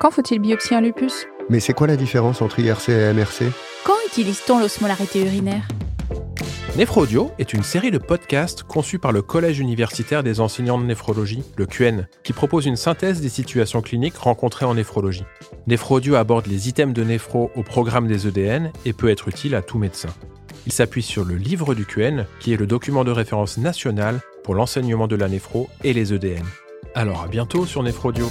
Quand faut-il biopsier un lupus? Mais c'est quoi la différence entre IRC et MRC Quand utilise-t-on l'osmolarité urinaire? Néphraudio est une série de podcasts conçus par le Collège universitaire des enseignants de néphrologie, le QN, qui propose une synthèse des situations cliniques rencontrées en néphrologie. Néphraudio aborde les items de néphro au programme des EDN et peut être utile à tout médecin. Il s'appuie sur le livre du QN, qui est le document de référence national pour l'enseignement de la néphro et les EDN. Alors à bientôt sur Néphraudio.